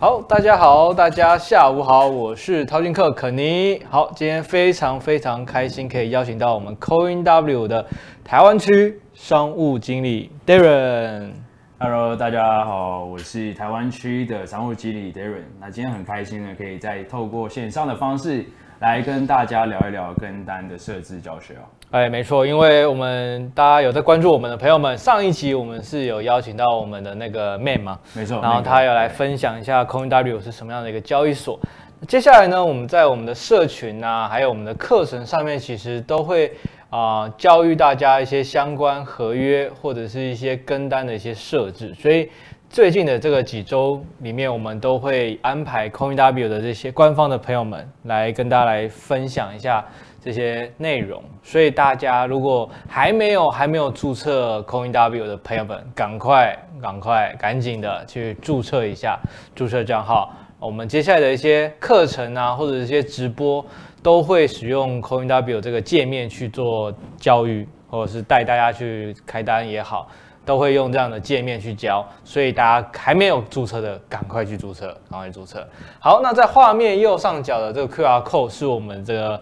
好，大家好，大家下午好，我是淘金客肯尼。好，今天非常非常开心，可以邀请到我们 CoinW 的台湾区商务经理 Darren。Hello，大家好，我是台湾区的商务经理 Darren。那今天很开心呢，可以再透过线上的方式来跟大家聊一聊跟单的设置教学哦。哎，没错，因为我们大家有在关注我们的朋友们，上一集我们是有邀请到我们的那个 Man 嘛，没错，然后他有来分享一下 CoinW 是什么样的一个交易所。接下来呢，我们在我们的社群啊，还有我们的课程上面，其实都会啊、呃、教育大家一些相关合约或者是一些跟单的一些设置。所以最近的这个几周里面，我们都会安排 CoinW 的这些官方的朋友们来跟大家来分享一下。这些内容，所以大家如果还没有还没有注册 CoinW 的朋友们，赶快赶快赶紧的去注册一下，注册账号。我们接下来的一些课程啊，或者一些直播，都会使用 CoinW 这个界面去做教育，或者是带大家去开单也好，都会用这样的界面去教。所以大家还没有注册的，赶快去注册，赶快去注册。好，那在画面右上角的这个 QR code 是我们这个。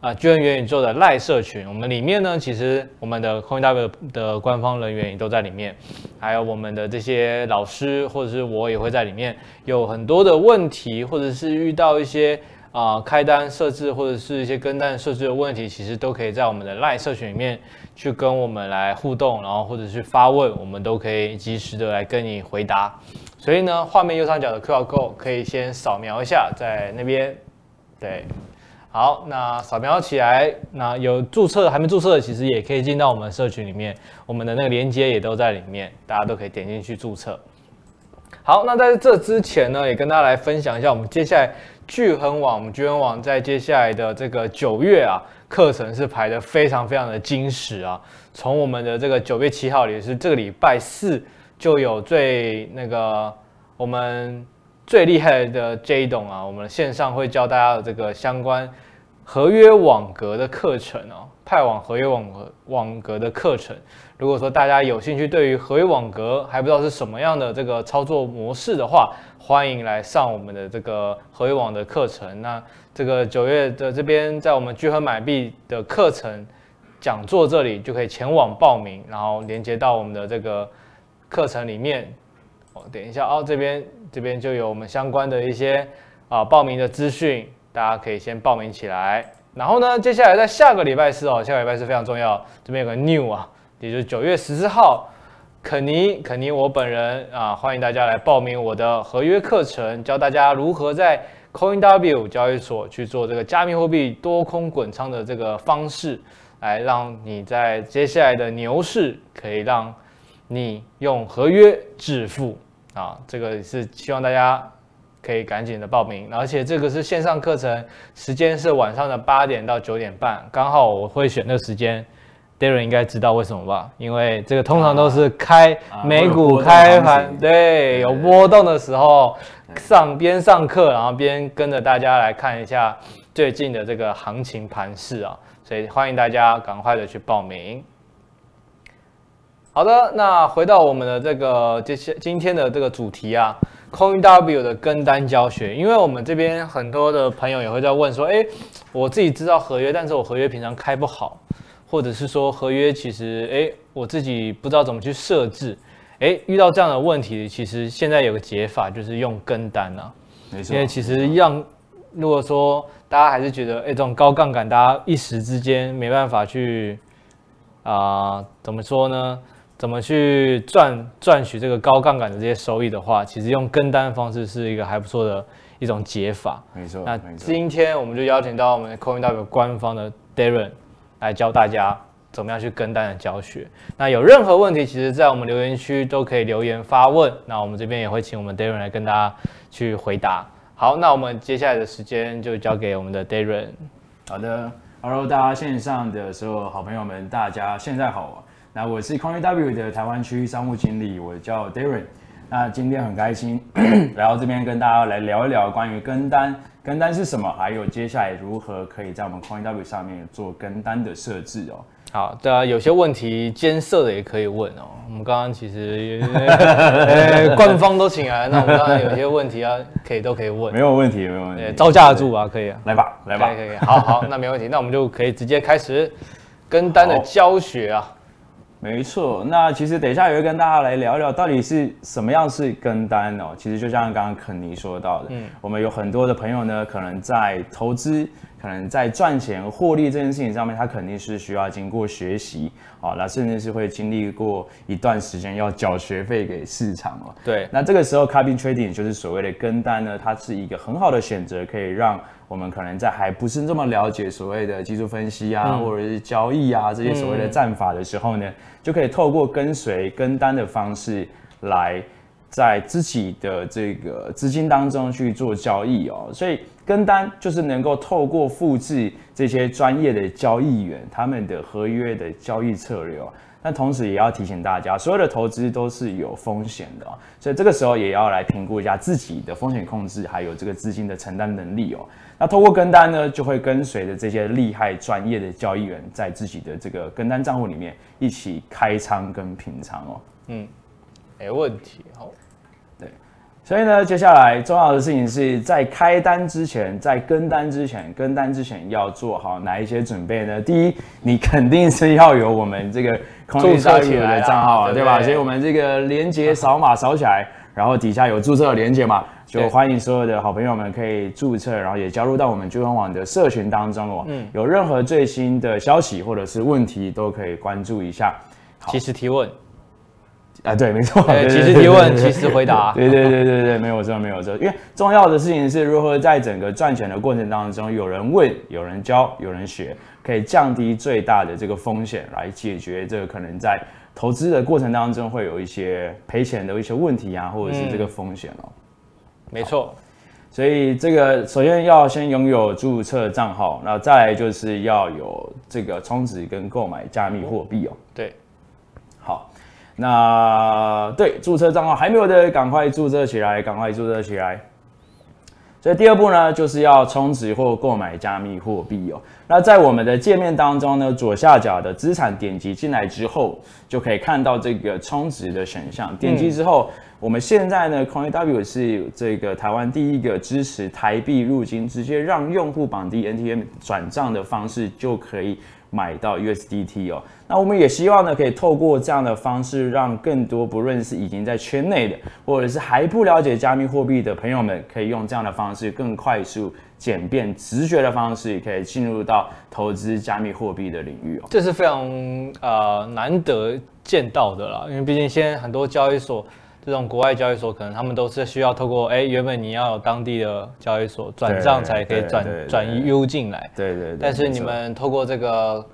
啊，巨人元宇宙的赖社群，我们里面呢，其实我们的 CoinW 的官方人员也都在里面，还有我们的这些老师或者是我也会在里面，有很多的问题，或者是遇到一些啊、开单设置或者是一些跟单设置的问题，其实都可以在我们的赖社群里面去跟我们来互动，然后或者是发问，我们都可以及时的来跟你回答。所以呢，画面右上角的 QR code 可以先扫描一下，在那边，对。好，那扫描起来，那有注册还没注册的，其实也可以进到我们社群里面，我们的那个链接也都在里面，大家都可以点进去注册。好，那在这之前呢，也跟大家来分享一下，我们接下来聚恒网，我们聚恒网在接下来的这个九月啊，课程是排得非常非常的精实啊，从我们的这个九月七号也是这个礼拜四就有最那个我们。最厉害的 J 董啊，我们线上会教大家的这个相关合约网格的课程哦，派网合约网格网格的课程。如果说大家有兴趣，对于合约网格还不知道是什么样的这个操作模式的话，欢迎来上我们的这个合约网的课程。那这个九月的这边，在我们聚合买币的课程讲座这里就可以前往报名，然后连接到我们的这个课程里面。哦，点一下哦，这边。这边就有我们相关的一些啊报名的资讯，大家可以先报名起来。然后呢，接下来在下个礼拜四哦，下个礼拜四非常重要，这边有个 new 啊，也就是九月十四号，肯尼肯尼我本人啊，欢迎大家来报名我的合约课程，教大家如何在 CoinW 交易所去做这个加密货币多空滚仓的这个方式，来让你在接下来的牛市可以让你用合约致富。啊，这个是希望大家可以赶紧的报名，而且这个是线上课程，时间是晚上的八点到九点半，刚好我会选那时间，Darren 应该知道为什么吧？因为这个通常都是开美股开盘，对，有波动的时候上边上课，然后边跟着大家来看一下最近的这个行情盘势啊，所以欢迎大家赶快的去报名。好的，那回到我们的这个这些今天的这个主题啊，CoinW 的跟单教学，因为我们这边很多的朋友也会在问说，诶，我自己知道合约，但是我合约平常开不好，或者是说合约其实，诶，我自己不知道怎么去设置，诶，遇到这样的问题，其实现在有个解法，就是用跟单啊，没错，因为其实让如果说大家还是觉得，诶，这种高杠杆，大家一时之间没办法去啊、呃，怎么说呢？怎么去赚赚取这个高杠杆的这些收益的话，其实用跟单方式是一个还不错的一种解法。没错。那今天我们就邀请到我们的 CoinW 官方的 Darren 来教大家怎么样去跟单的教学。那有任何问题，其实在我们留言区都可以留言发问。那我们这边也会请我们 Darren 来跟大家去回答。好，那我们接下来的时间就交给我们的 Darren。好的，Hello，大家线上的所有好朋友们，大家现在好。那我是 CoinW 的台湾区商务经理，我叫 Darren。那今天很开心 来到这边跟大家来聊一聊关于跟单，跟单是什么，还有接下来如何可以在我们 CoinW 上面做跟单的设置哦。好，对啊，有些问题艰涩的也可以问哦。我们刚刚其实 呃官方都请来，那我们当然有些问题啊，可以都可以问。没有问题，没有问题，招架得住啊，可以啊。来吧，来吧，可以，可以，好好，那没问题，那我们就可以直接开始跟单的教学啊。没错，那其实等一下也会跟大家来聊聊，到底是什么样是跟单哦。其实就像刚刚肯尼说到的，嗯，我们有很多的朋友呢，可能在投资，可能在赚钱获利这件事情上面，他肯定是需要经过学习，啊，那甚至是会经历过一段时间要缴学费给市场哦。对，那这个时候 copy trading 就是所谓的跟单呢，它是一个很好的选择，可以让。我们可能在还不是这么了解所谓的技术分析啊，嗯、或者是交易啊这些所谓的战法的时候呢，嗯、就可以透过跟随跟单的方式来在自己的这个资金当中去做交易哦。所以跟单就是能够透过复制这些专业的交易员他们的合约的交易策略哦。但同时也要提醒大家，所有的投资都是有风险的哦，所以这个时候也要来评估一下自己的风险控制，还有这个资金的承担能力哦。那通过跟单呢，就会跟随着这些厉害专业的交易员，在自己的这个跟单账户里面一起开仓跟平仓哦。嗯，没问题。好，对。所以呢，接下来重要的事情是在开单之前，在跟单之前，跟单之前要做好哪一些准备呢？第一，你肯定是要有我们这个 CoinW 的账号，对，对吧？所以我们这个连接扫码扫起来，然后底下有注册的连接嘛。就欢迎所有的好朋友们可以注册，然后也加入到我们巨亨网的社群当中哦。嗯，有任何最新的消息或者是问题，都可以关注一下。及时提问啊，对，没错，对，及时提问，及时回答。对对对对对，没有错，没有错。因为重要的事情是如何在整个赚钱的过程当中，有人问，有人教，有人学，可以降低最大的这个风险，来解决这个可能在投资的过程当中会有一些赔钱的一些问题啊，或者是这个风险哦。没错，所以这个首先要先拥有注册账号，那再来就是要有这个充值跟购买加密货币哦。对，好，那对注册账号还没有的，赶快注册起来，赶快注册起来。所以第二步呢，就是要充值或购买加密货币哦。那在我们的界面当中呢，左下角的资产点击进来之后，就可以看到这个充值的选项。点击之后，嗯、我们现在呢，CoinW 是这个台湾第一个支持台币入金，直接让用户绑定 NTM 转账的方式就可以。买到 USDT 哦，那我们也希望呢，可以透过这样的方式，让更多不论是已经在圈内的，或者是还不了解加密货币的朋友们，可以用这样的方式，更快速、简便、直觉的方式，可以进入到投资加密货币的领域哦。这是非常呃难得见到的啦，因为毕竟现在很多交易所。这种国外交易所可能他们都是需要透过哎，原本你要有当地的交易所转账才可以转转移 U 进来，对对，对。但是你们透过这个。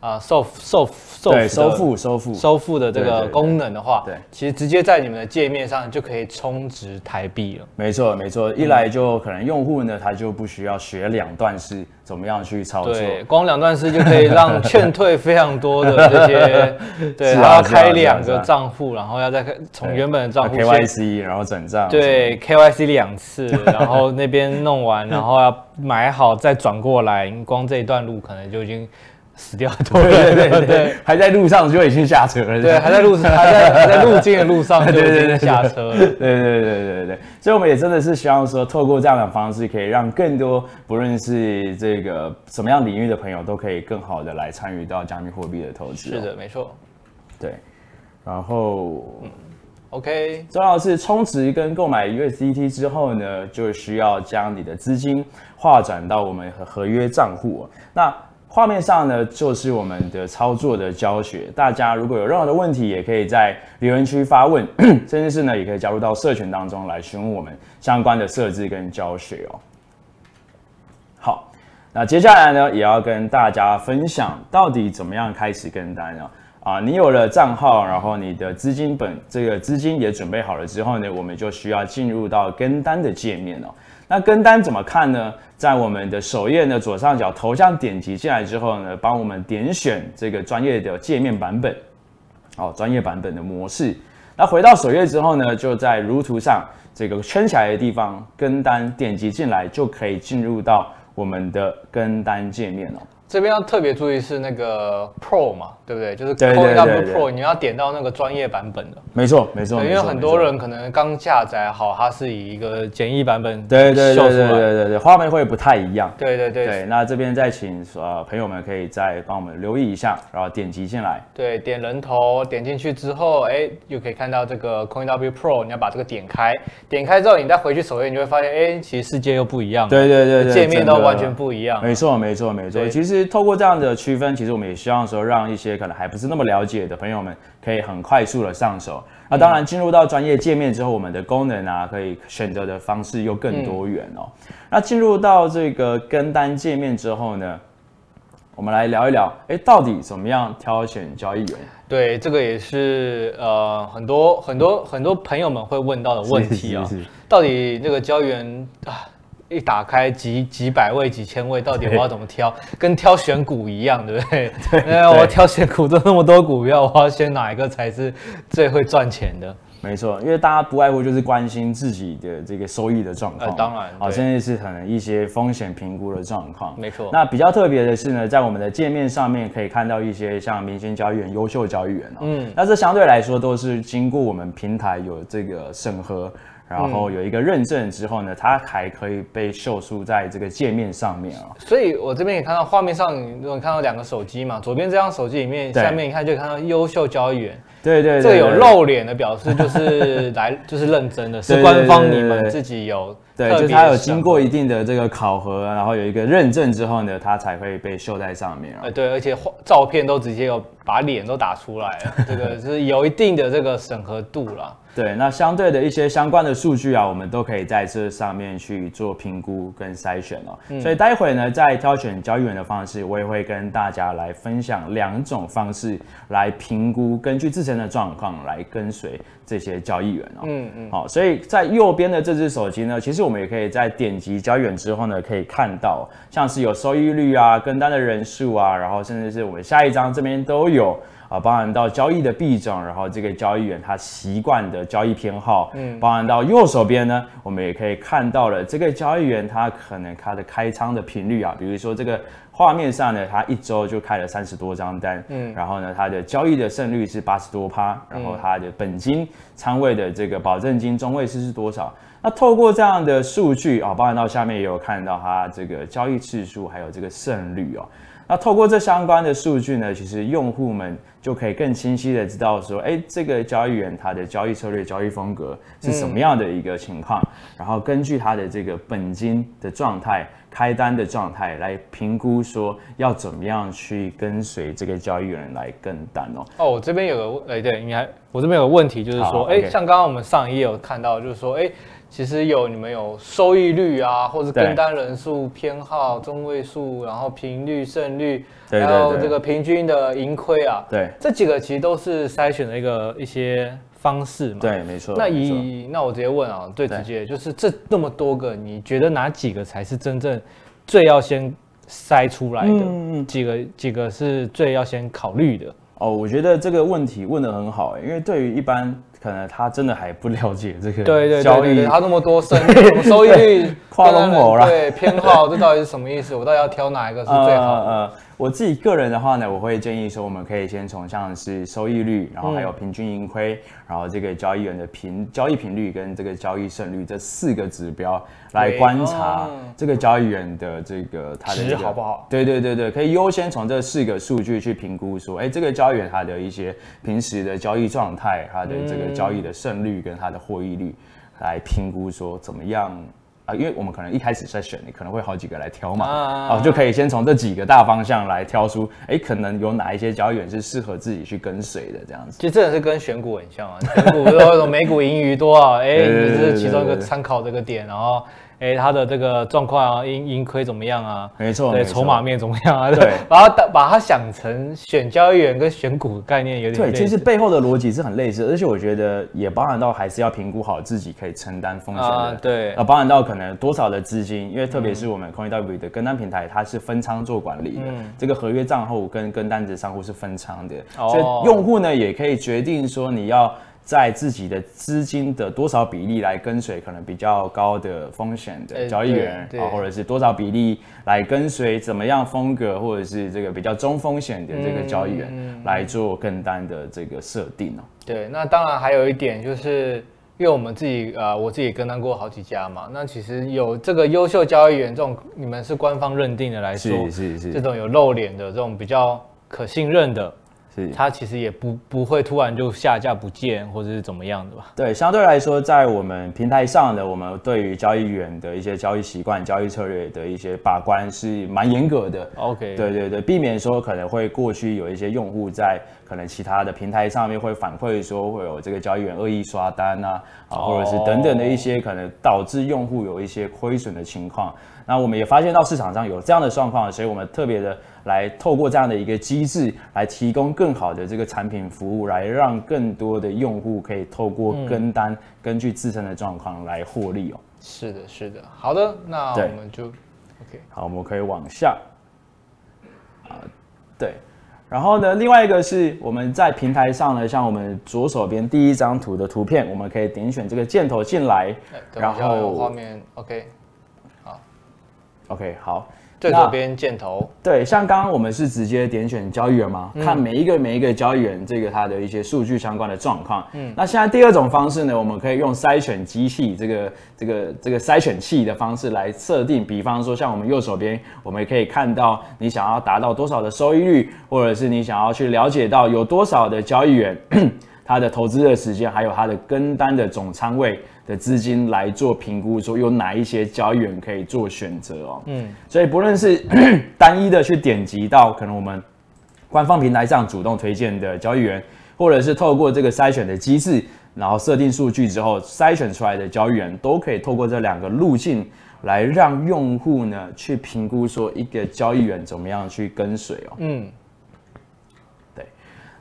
啊，收收收收付收付收付的这个功能的话，对，其实直接在你们的界面上就可以充值台币了。没错没错，一来就可能用户呢，他就不需要学两段式怎么样去操作，对，光两段式就可以让 劝退非常多的这些，对，他要开两个账户，然后要再从原本的账户 KYC，然后转账，对，KYC 两次，然后那边弄完，然后要买好再转过来，光这一段路可能就已经。死掉很多人，对对 对，还在路上就已经下车了。对，还在路上，还在还在路径的路上就已经 下车了。对对对对对对，所以我们也真的是希望说，透过这样的方式，可以让更多不论是这个什么样领域的朋友，都可以更好的来参与到加密货币的投资。是的，没错。对，然后，嗯，OK，重要的是充值跟购买 USDT 之后呢，就需要将你的资金划转到我们合合约账户。那画面上呢，就是我们的操作的教学。大家如果有任何的问题，也可以在留言区发问，甚至是呢，也可以加入到社群当中来询问我们相关的设置跟教学哦。好，那接下来呢，也要跟大家分享到底怎么样开始跟单呢？啊，你有了账号，然后你的资金本这个资金也准备好了之后呢，我们就需要进入到跟单的界面哦。那跟单怎么看呢？在我们的首页的左上角头像点击进来之后呢，帮我们点选这个专业的界面版本，哦，专业版本的模式。那回到首页之后呢，就在如图上这个圈起来的地方跟单点击进来，就可以进入到我们的跟单界面了。这边要特别注意是那个 Pro 嘛，对不对？就是 CoinW Pro，你要点到那个专业版本的。没错，没错。因为很多人可能刚下载好，它是以一个简易版本对对对对对对，画面会不太一样。对对对。对，那这边再请呃朋友们可以再帮我们留意一下，然后点击进来。对，点人头，点进去之后，哎，又可以看到这个 CoinW Pro，你要把这个点开，点开之后你再回去首页，你就会发现，哎，其实世界又不一样。对对对对。界面都完全不一样。没错没错没错。其实透过这样的区分，其实我们也希望说，让一些可能还不是那么了解的朋友们，可以很快速的上手。那当然，进入到专业界面之后，我们的功能啊，可以选择的方式又更多元哦。那进入到这个跟单界面之后呢，我们来聊一聊，哎，到底怎么样挑选交易员？对，这个也是呃很多很多很多朋友们会问到的问题啊。到底这个交易员啊？一打开几几百位、几千位，到底我要怎么挑？跟挑选股一样，对不对？对，对，我挑选股都那么多股票，我要选哪一个才是最会赚钱的？没错，因为大家不外乎就是关心自己的这个收益的状况。呃，当然，啊，甚至是可能一些风险评估的状况。没错。那比较特别的是呢，在我们的界面上面可以看到一些像明星交易员、优秀交易员哦。嗯。那这相对来说都是经过我们平台有这个审核。然后有一个认证之后呢，它还可以被秀出在这个界面上面啊。所以我这边也看到画面上，你看到两个手机嘛，左边这张手机里面，下面一看就看到优秀交易员。对对，这个有露脸的表示就是来 就是认真的，是官方你们自己有。对，就是他有经过一定的这个考核，然后有一个认证之后呢，他才会被秀在上面啊。对，而且照片都直接有把脸都打出来了，这个是有一定的这个审核度了。对，那相对的一些相关的数据啊，我们都可以在这上面去做评估跟筛选哦。嗯、所以待会呢，在挑选交易员的方式，我也会跟大家来分享两种方式来评估，根据自身的状况来跟随这些交易员哦。嗯嗯。好，所以在右边的这只手机呢，其实我们也可以在点击交易员之后呢，可以看到像是有收益率啊、跟单的人数啊，然后甚至是我们下一张这边都有。啊，包含到交易的币种，然后这个交易员他习惯的交易偏好，嗯，包含到右手边呢，我们也可以看到了这个交易员他可能他的开仓的频率啊，比如说这个画面上呢，他一周就开了三十多张单，嗯，然后呢，他的交易的胜率是八十多趴，然后他的本金仓位的这个保证金中位数是多少？那透过这样的数据啊，包含到下面也有看到他这个交易次数还有这个胜率哦。那透过这相关的数据呢，其实用户们就可以更清晰的知道说，哎，这个交易员他的交易策略、交易风格是什么样的一个情况，嗯、然后根据他的这个本金的状态、开单的状态来评估说要怎么样去跟随这个交易员来跟单哦。哦，我这边有个，哎，对，你还，我这边有个问题就是说，哎，像刚刚我们上一页有看到，就是说，哎。其实有你们有收益率啊，或者跟单人数、偏好、中位数，然后频率、胜率，还有这个平均的盈亏啊。对，这几个其实都是筛选的一个一些方式嘛。对，没错。那以那我直接问啊，最直接就是这那么多个，你觉得哪几个才是真正最要先筛出来的？嗯，几个几个是最要先考虑的？哦，我觉得这个问题问得很好，因为对于一般。可能他真的还不了解这个对对交易，他那么多生 收益率跨龙膜了，对偏好这到底是什么意思？我到底要挑哪一个是最好的？呃 我自己个人的话呢，我会建议说，我们可以先从像是收益率，然后还有平均盈亏，嗯、然后这个交易员的频交易频率跟这个交易胜率这四个指标来观察这个交易员的这个他的、这个、值好不好？对对对对，可以优先从这四个数据去评估说，哎，这个交易员他的一些平时的交易状态，他的这个交易的胜率跟他的获益率来评估说怎么样。啊，因为我们可能一开始在选，你可能会好几个来挑嘛，啊，啊，就可以先从这几个大方向来挑出，哎，可能有哪一些交易员是适合自己去跟随的这样子。其实真的是跟选股很像啊，选股说什么美股盈余多少，哎，你是其中一个参考这个点，然后。哎，他的这个状况啊，盈盈亏怎么样啊？没错，对，筹码面怎么样啊？对，把 它把它想成选交易员跟选股概念有点。对，其实背后的逻辑是很类似，而且我觉得也包含到还是要评估好自己可以承担风险的。啊，对。啊，包含到可能多少的资金，因为特别是我们 CoinW 的跟单平台，它是分仓做管理的，嗯、这个合约账户跟跟单子账户是分仓的，哦、所以用户呢也可以决定说你要。在自己的资金的多少比例来跟随可能比较高的风险的交易员啊，或者是多少比例来跟随怎么样风格，或者是这个比较中风险的这个交易员来做跟单的这个设定哦。对，那当然还有一点就是，因为我们自己呃，我自己跟单过好几家嘛，那其实有这个优秀交易员这种，你们是官方认定的来说，是是是，这种有露脸的这种比较可信任的。它其实也不不会突然就下架不见，或者是怎么样的吧？对，相对来说，在我们平台上的，我们对于交易员的一些交易习惯、交易策略的一些把关是蛮严格的。OK，对对对，避免说可能会过去有一些用户在可能其他的平台上面会反馈说会有这个交易员恶意刷单啊，啊，或者是等等的一些可能导致用户有一些亏损的情况。那我们也发现到市场上有这样的状况，所以我们特别的来透过这样的一个机制，来提供更好的这个产品服务，来让更多的用户可以透过跟单，嗯、根据自身的状况来获利哦。是的，是的，好的，那我们就 OK，好，我们可以往下。啊，对，然后呢，另外一个是我们在平台上呢，像我们左手边第一张图的图片，我们可以点选这个箭头进来，然后画面 OK 好。OK，好，最左边箭头。对，像刚刚我们是直接点选交易员嘛，嗯、看每一个每一个交易员这个它的一些数据相关的状况。嗯，那现在第二种方式呢，我们可以用筛选机器这个这个这个筛选器的方式来设定，比方说像我们右手边，我们也可以看到你想要达到多少的收益率，或者是你想要去了解到有多少的交易员。他的投资的时间，还有他的跟单的总仓位的资金来做评估，说有哪一些交易员可以做选择哦。嗯，所以不论是 单一的去点击到可能我们官方平台上主动推荐的交易员，或者是透过这个筛选的机制，然后设定数据之后筛选出来的交易员，都可以透过这两个路径来让用户呢去评估说一个交易员怎么样去跟随哦。嗯。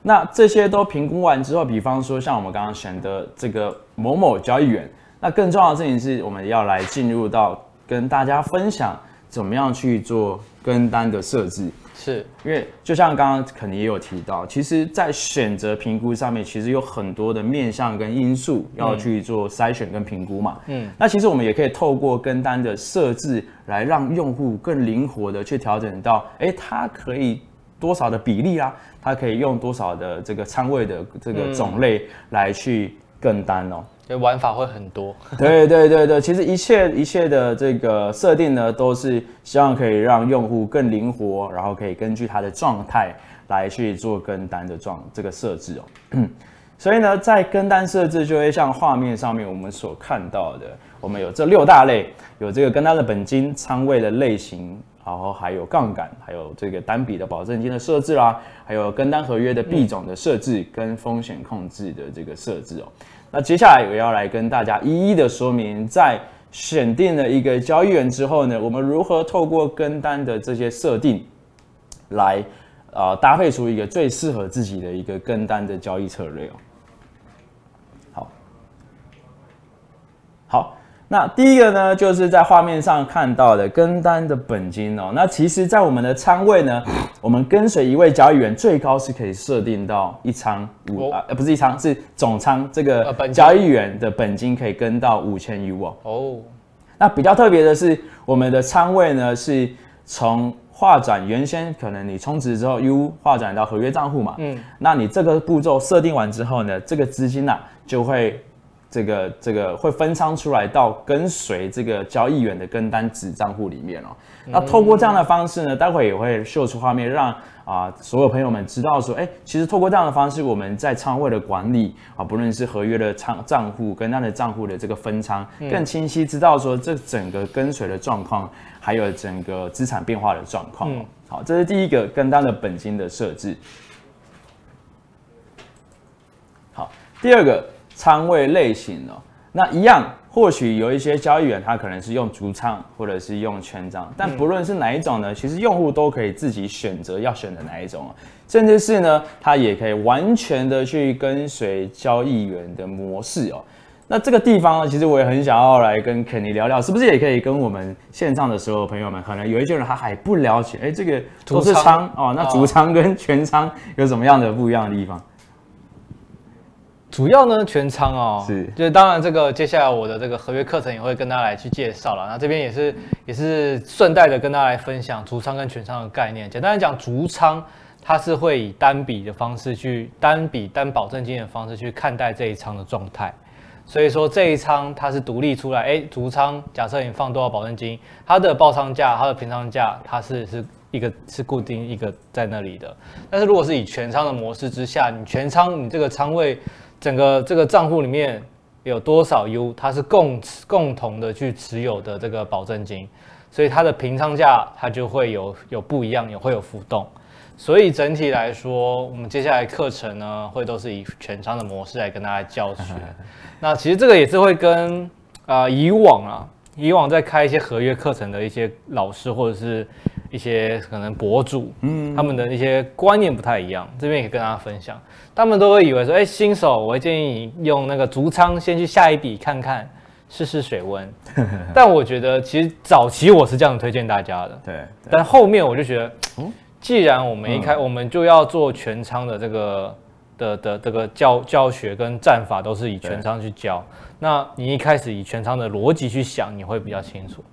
那这些都评估完之后，比方说像我们刚刚选的这个某某交易员，那更重要的事情是我们要来进入到跟大家分享怎么样去做跟单的设置。是因为就像刚刚肯尼也有提到，其实，在选择评估上面，其实有很多的面向跟因素要去做筛选跟评估嘛。嗯，那其实我们也可以透过跟单的设置，来让用户更灵活的去调整到，哎，他可以。多少的比例啊？它可以用多少的这个仓位的这个种类来去跟单哦？对、嗯，玩法会很多。对对对对，其实一切一切的这个设定呢，都是希望可以让用户更灵活，然后可以根据他的状态来去做跟单的状这个设置哦。所以呢，在跟单设置就会像画面上面我们所看到的，我们有这六大类，有这个跟单的本金、仓位的类型。然后还有杠杆，还有这个单笔的保证金的设置啦，还有跟单合约的币种的设置跟风险控制的这个设置哦。那接下来我要来跟大家一一的说明，在选定了一个交易员之后呢，我们如何透过跟单的这些设定，来呃搭配出一个最适合自己的一个跟单的交易策略哦。好，好。那第一个呢，就是在画面上看到的跟单的本金哦。那其实，在我们的仓位呢，我们跟随一位交易员，最高是可以设定到一仓五啊，不是一仓，是总仓这个交易员的本金可以跟到五千 U 哦。哦。那比较特别的是，我们的仓位呢，是从划转原先可能你充值之后 U 划转到合约账户嘛。嗯。那你这个步骤设定完之后呢，这个资金呐就会。这个这个会分仓出来到跟随这个交易员的跟单子账户里面哦。那透过这样的方式呢，待会也会秀出画面，让啊所有朋友们知道说，哎，其实透过这样的方式，我们在仓位的管理啊，不论是合约的仓账户跟单的账户的这个分仓，更清晰知道说这整个跟随的状况，还有整个资产变化的状况。好，这是第一个跟单的本金的设置。好，第二个。仓位类型哦，那一样，或许有一些交易员他可能是用主仓或者是用全仓，但不论是哪一种呢，其实用户都可以自己选择要选的哪一种哦，甚至是呢，他也可以完全的去跟随交易员的模式哦。那这个地方呢，其实我也很想要来跟肯尼聊聊，是不是也可以跟我们线上的所有朋友们，可能有一些人他还不了解，哎，这个都是仓哦，那主仓跟全仓有什么样的不一样的地方？主要呢全仓哦，是，就是当然这个接下来我的这个合约课程也会跟大家来去介绍了。那这边也是也是顺带的跟大家来分享足仓跟全仓的概念。简单来讲，足仓它是会以单笔的方式去单笔单保证金的方式去看待这一仓的状态。所以说这一仓它是独立出来，哎，足仓假设你放多少保证金，它的报仓价、它的平仓价，它是是一个是固定一个在那里的。但是如果是以全仓的模式之下，你全仓你这个仓位整个这个账户里面有多少 U，它是共共同的去持有的这个保证金，所以它的平仓价它就会有有不一样，也会有浮动。所以整体来说，我们接下来课程呢，会都是以全仓的模式来跟大家教学。那其实这个也是会跟啊、呃、以往啊，以往在开一些合约课程的一些老师或者是一些可能博主，嗯，他们的一些观念不太一样。这边也跟大家分享，他们都会以为说，哎，新手，我会建议你用那个竹仓先去下一笔看看，试试水温。但我觉得其实早期我是这样推荐大家的，对。但后面我就觉得，嗯。既然我们一开，我们就要做全仓的这个的的这个教教学跟战法都是以全仓去教。那你一开始以全仓的逻辑去想，你会比较清楚。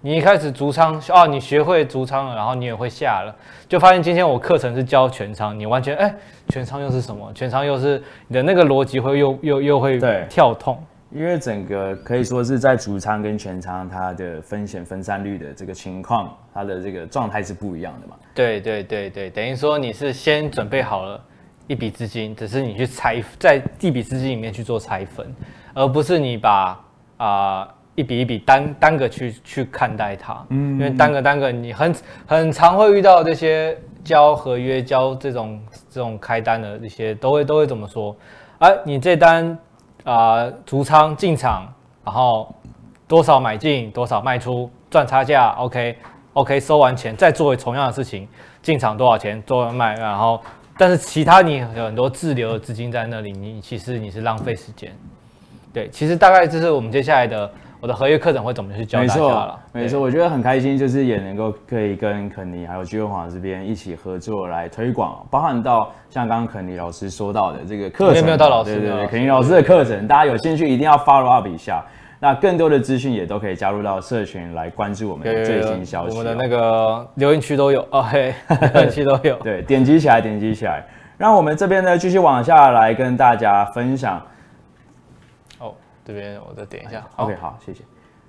你一开始足仓哦，你学会足仓了，然后你也会下了，就发现今天我课程是教全仓，你完全哎，全仓又是什么？全仓又是你的那个逻辑会又又又会跳痛。因为整个可以说是在逐仓跟全仓，它的风险分散率的这个情况，它的这个状态是不一样的嘛？对对对对，等于说你是先准备好了一笔资金，只是你去拆在一笔资金里面去做拆分，而不是你把啊、呃、一笔一笔单单个去去看待它。嗯，因为单个单个你很很常会遇到这些交合约、交这种这种开单的一些都会都会怎么说？哎、啊，你这单。啊，逐仓进场，然后多少买进，多少卖出，赚差价，OK，OK，、OK, OK, 收完钱再做同样的事情，进场多少钱，做完卖，然后，但是其他你有很多滞留的资金在那里，你其实你是浪费时间。对，其实大概这是我们接下来的。我的合约课程会怎么去教大家了？没错，没错，我觉得很开心，就是也能够可以跟肯尼还有聚辉煌这边一起合作来推广，包含到像刚刚肯尼老师说到的这个课程，有没有到老师？对对对，肯尼老师的课程，大家有兴趣一定要 follow up 一下。那更多的资讯也都可以加入到社群来关注我们的最新消息。我们的那个留言区都有 哦，嘿，留言区都有。对，点击起来，点击起来，让我们这边呢继续往下来跟大家分享。这边我再点一下，OK，好，谢谢。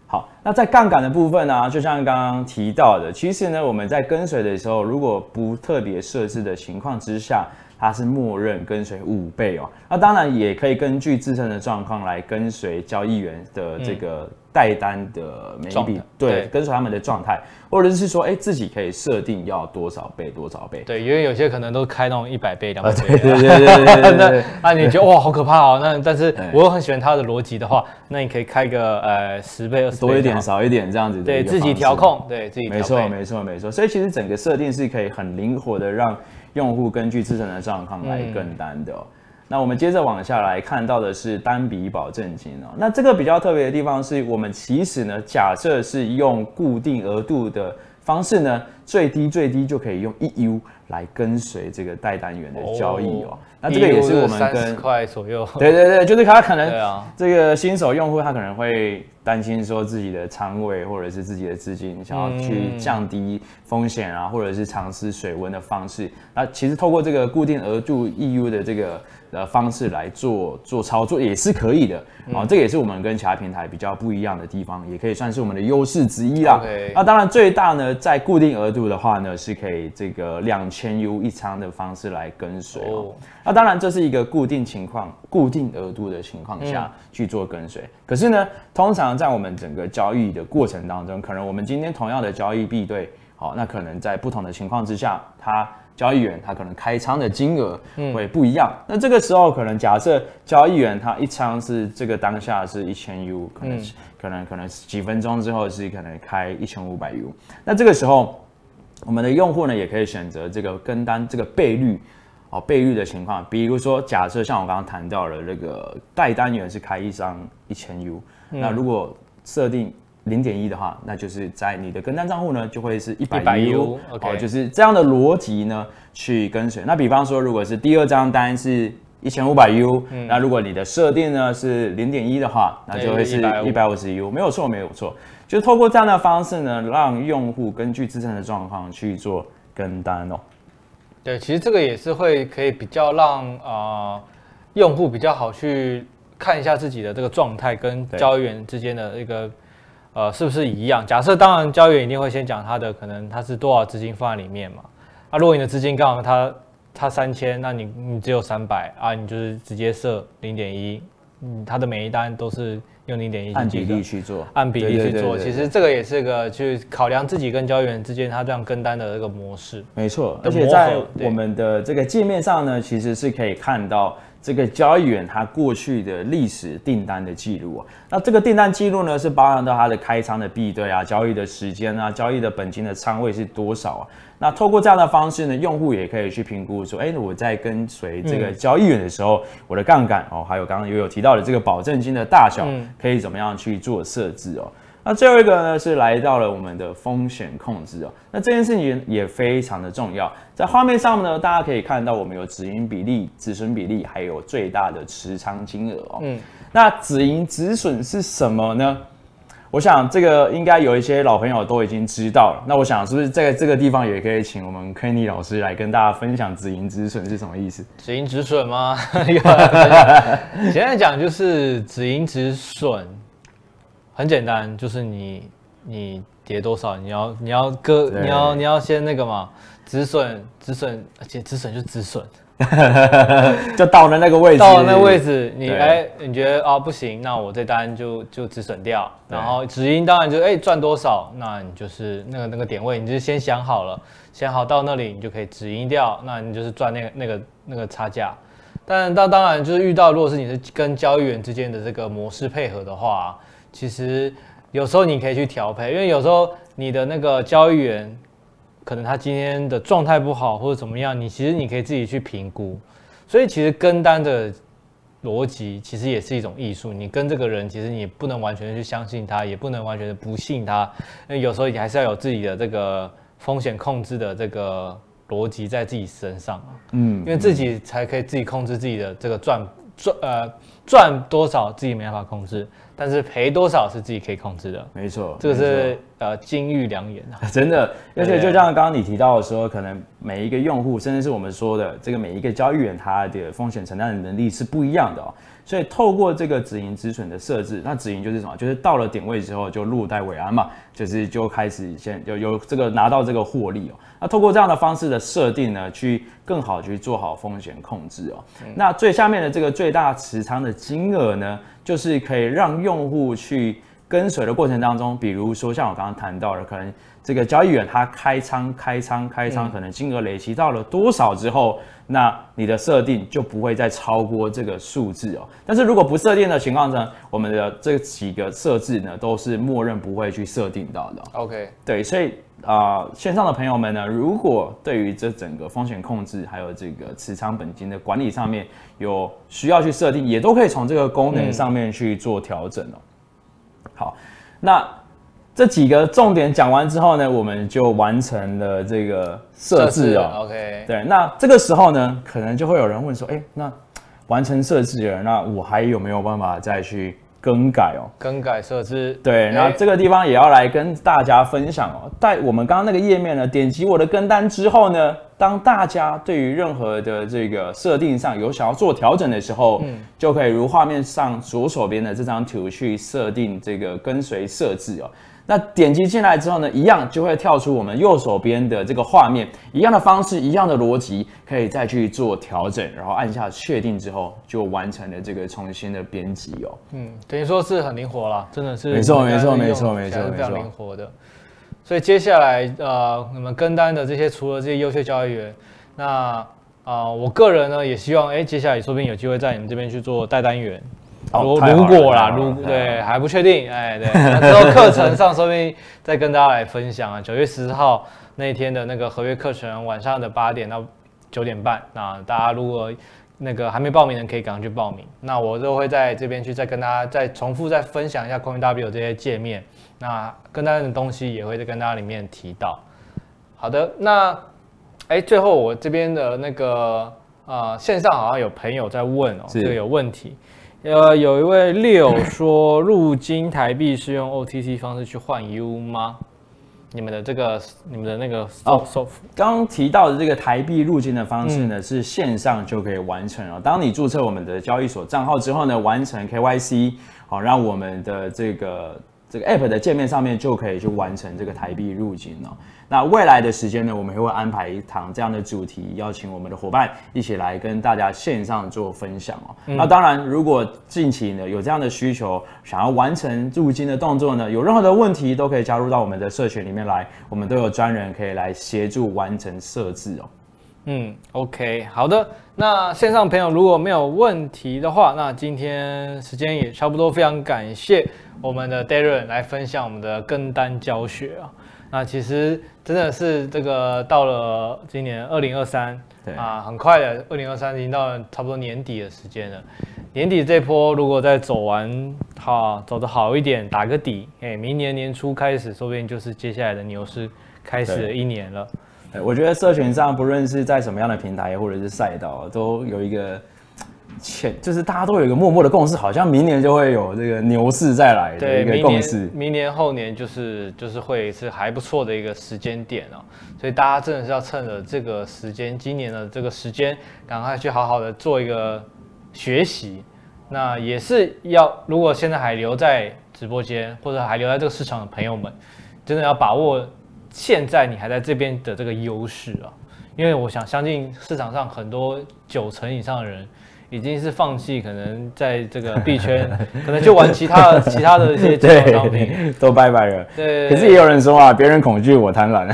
好，那在杠杆的部分呢、啊，就像刚刚提到的，其实呢，我们在跟随的时候，如果不特别设置的情况之下，它是默认跟随五倍哦。那当然也可以根据自身的状况来跟随交易员的这个带单的每一笔，对，对，跟随他们的状态，或者是说，哎，自己可以设定要多少倍，多少倍。对，因为有些可能都开那种一百倍、两百倍。对对对对对，对，对。那啊，你觉得哇，好可怕哦。那但是我又很喜欢它的逻辑的话，那你可以开个呃十倍、二十倍，多一点、少一点这样子。对自己调控，对自己调。没错，没错，没错。所以其实整个设定是可以很灵活的让。用户根据自身的状况来跟单的、哦嗯。那我们接着往下来看到的是单笔保证金哦。那这个比较特别的地方是我们其实呢，假设是用固定额度的方式呢，最低最低就可以用一 U 来跟随这个带单元的交易哦。哦那这个也是我们跟块左右。对对对，就是他可能这个新手用户他可能会担心说自己的仓位或者是自己的资金想要去降低风险啊，或者是尝试水温的方式。那其实透过这个固定额度 EU 的这个的方式来做做操作也是可以的啊。这个也是我们跟其他平台比较不一样的地方，也可以算是我们的优势之一啦。那当然最大呢，在固定额度的话呢，是可以这个两千 U 一仓的方式来跟随哦。那当然，这是一个固定情况、固定额度的情况下去做跟随。可是呢，通常在我们整个交易的过程当中，可能我们今天同样的交易币对，好，那可能在不同的情况之下，他交易员他可能开仓的金额会不一样。那这个时候，可能假设交易员他一仓是这个当下是一千 U，可能可能可能几分钟之后是可能开一千五百 U。那这个时候，我们的用户呢也可以选择这个跟单这个倍率。哦，倍率的情况，比如说，假设像我刚刚谈到了那个代单元是开一张一千 U，那如果设定零点一的话，那就是在你的跟单账户呢就会是一百 U，OK，就是这样的逻辑呢去跟随。那比方说，如果是第二张单是一千五百 U，那如果你的设定呢是零点一的话，那就会是一百五。十 U，没有错，没有错，就透过这样的方式呢，让用户根据自身的状况去做跟单哦。对，其实这个也是会可以比较让啊、呃、用户比较好去看一下自己的这个状态跟交易员之间的一个呃是不是一样。假设当然交易员一定会先讲他的可能他是多少资金放在里面嘛，啊，如果你的资金刚好他。他三千，那你你只有三百啊，你就是直接设零点一，嗯，他的每一单都是用零点一按比例去做，按比例去做。其实这个也是个去考量自己跟交易员之间他这样跟单的这个模式。没错，而且在我们的这个界面上呢，其实是可以看到这个交易员他过去的历史订单的记录啊。那这个订单记录呢，是包含到他的开仓的币对啊，交易的时间啊，交易的本金的仓位是多少啊？那透过这样的方式呢，用户也可以去评估说，哎，我在跟随这个交易员的时候，嗯、我的杠杆哦，还有刚刚也有提到的这个保证金的大小，可以怎么样去做设置哦？那最后一个呢，是来到了我们的风险控制哦。那这件事情也非常的重要，在画面上呢，大家可以看到我们有止盈比例、止损比例，还有最大的持仓金额哦。嗯，那止盈止损是什么呢？我想这个应该有一些老朋友都已经知道了。那我想是不是在这个地方也可以请我们 Kenny 老师来跟大家分享止盈止损是什么意思？止盈止损吗？简单讲就是止盈止损，很简单，就是你你跌多少，你要你要割，你要你要先那个嘛，止损止损，而且止损就止损。就到了那个位置，到了那个位置，你哎，你觉得啊不行，那我这单就就止损掉，然后止盈当然就哎赚多少，那你就是那个那个点位，你就先想好了，想好到那里你就可以止盈掉，那你就是赚那个那个那个差价。但当当然就是遇到如果是你是跟交易员之间的这个模式配合的话，其实有时候你可以去调配，因为有时候你的那个交易员。可能他今天的状态不好，或者怎么样，你其实你可以自己去评估。所以其实跟单的逻辑其实也是一种艺术。你跟这个人，其实你不能完全的去相信他，也不能完全的不信他。因为有时候你还是要有自己的这个风险控制的这个逻辑在自己身上。嗯，因为自己才可以自己控制自己的这个赚赚呃赚多少自己没办法控制。但是赔多少是自己可以控制的，没错，这个是呃金玉良言啊，真的。而且就像刚刚你提到的时候，可能每一个用户，甚至是我们说的这个每一个交易员，他的风险承担的能力是不一样的哦。所以透过这个止盈止损的设置，那止盈就是什么？就是到了点位之后就落袋为安嘛，就是就开始先有有这个拿到这个获利哦。那透过这样的方式的设定呢，去更好去做好风险控制哦。嗯、那最下面的这个最大持仓的金额呢，就是可以让用户去跟随的过程当中，比如说像我刚刚谈到的，可能这个交易员他开仓开仓开仓，可能金额累积到了多少之后。那你的设定就不会再超过这个数字哦。但是如果不设定的情况下，我们的这几个设置呢，都是默认不会去设定到的。OK，对，所以啊、呃，线上的朋友们呢，如果对于这整个风险控制还有这个持仓本金的管理上面有需要去设定，也都可以从这个功能上面去做调整哦。嗯、好，那。这几个重点讲完之后呢，我们就完成了这个设置哦。OK，对，那这个时候呢，可能就会有人问说，哎，那完成设置了，那我还有没有办法再去更改哦？更改设置。对，那这个地方也要来跟大家分享哦。在我们刚刚那个页面呢，点击我的跟单之后呢，当大家对于任何的这个设定上有想要做调整的时候，嗯，就可以如画面上左手边的这张图去设定这个跟随设置哦。那点击进来之后呢，一样就会跳出我们右手边的这个画面，一样的方式，一样的逻辑，可以再去做调整，然后按下确定之后，就完成了这个重新的编辑哦。嗯，等于说是很灵活了，真的是没错没错没错没错，非常灵活的。所以接下来呃，我们跟单的这些，除了这些优秀交易员，那啊、呃，我个人呢也希望，哎，接下来说不定有机会在你们这边去做代单员。如、哦、如果啦，如对还不确定，哎对，那之后课程上说不定再跟大家来分享啊。九月十号那天的那个合约课程，晚上的八点到九点半，那大家如果那个还没报名的，可以赶快去报名。那我就会在这边去再跟大家再重复再分享一下 CoinW 这些界面，那跟大家的东西也会在跟大家里面提到。好的，那哎最后我这边的那个。啊、呃，线上好像有朋友在问哦，是这个有问题。呃，有一位 Leo 说，入金台币是用 OTC 方式去换 U 吗？你们的这个，你们的那个哦，刚刚提到的这个台币入金的方式呢，嗯、是线上就可以完成了。当你注册我们的交易所账号之后呢，完成 KYC，好，让我们的这个这个 App 的界面上面就可以去完成这个台币入金了。那未来的时间呢，我们也会安排一堂这样的主题，邀请我们的伙伴一起来跟大家线上做分享哦。嗯、那当然，如果近期呢有这样的需求，想要完成入金的动作呢，有任何的问题都可以加入到我们的社群里面来，我们都有专人可以来协助完成设置哦。嗯，OK，好的。那线上朋友如果没有问题的话，那今天时间也差不多，非常感谢我们的 Darren 来分享我们的跟单教学啊。那其实真的是这个到了今年二零二三，对啊，很快的，二零二三已经到了差不多年底的时间了。年底这波如果再走完好，走得好一点，打个底，哎，明年年初开始，说不定就是接下来的牛市开始的一年了。我觉得社群上不论是在什么样的平台或者是赛道，都有一个。前就是大家都有一个默默的共识，好像明年就会有这个牛市再来的一个共识。明年，明年后年就是就是会是还不错的一个时间点哦，所以大家真的是要趁着这个时间，今年的这个时间，赶快去好好的做一个学习。那也是要，如果现在还留在直播间或者还留在这个市场的朋友们，真的要把握现在你还在这边的这个优势啊，因为我想相信市场上很多九成以上的人。已经是放弃，可能在这个币圈，可能就玩其他的其他的一些金融商品，都拜拜了。对，可是也有人说啊，别人恐惧，我贪婪。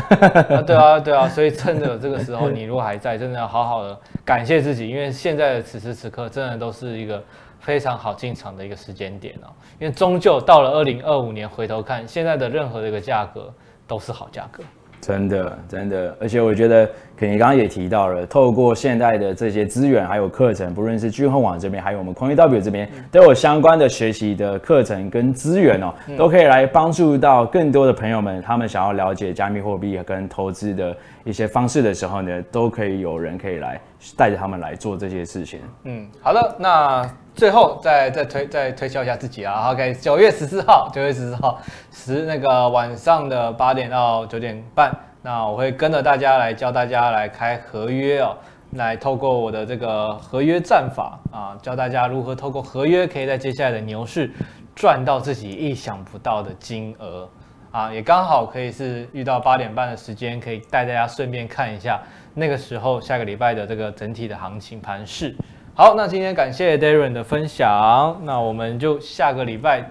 啊，对啊，对啊，所以趁着这个时候，你如果还在，真的要好好的感谢自己，因为现在的此时此刻，真的都是一个非常好进场的一个时间点哦。因为终究到了二零二五年，回头看现在的任何的一个价格都是好价格。真的，真的，而且我觉得，可能你刚刚也提到了，透过现在的这些资源还有课程，不论是聚亨网这边，还有我们 CoinW 这边，都有相关的学习的课程跟资源哦，都可以来帮助到更多的朋友们，他们想要了解加密货币跟投资的一些方式的时候呢，都可以有人可以来带着他们来做这些事情。嗯，好的，那。最后再再推再推销一下自己啊，OK，九月十四号，九月十四号十那个晚上的八点到九点半，那我会跟着大家来教大家来开合约哦，来透过我的这个合约战法啊，教大家如何透过合约可以在接下来的牛市赚到自己意想不到的金额啊，也刚好可以是遇到八点半的时间，可以带大家顺便看一下那个时候下个礼拜的这个整体的行情盘势。好，那今天感谢 Darren 的分享，那我们就下个礼拜，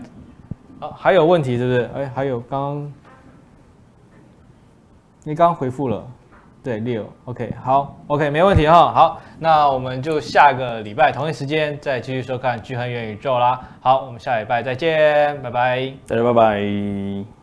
啊，还有问题是不是？哎，还有刚，你刚回复了，对，Leo，OK，好，OK，没问题哈，好，那我们就下个礼拜同一时间再继续收看巨恒元宇宙啦。好，我们下礼拜再见，拜拜，大家拜拜。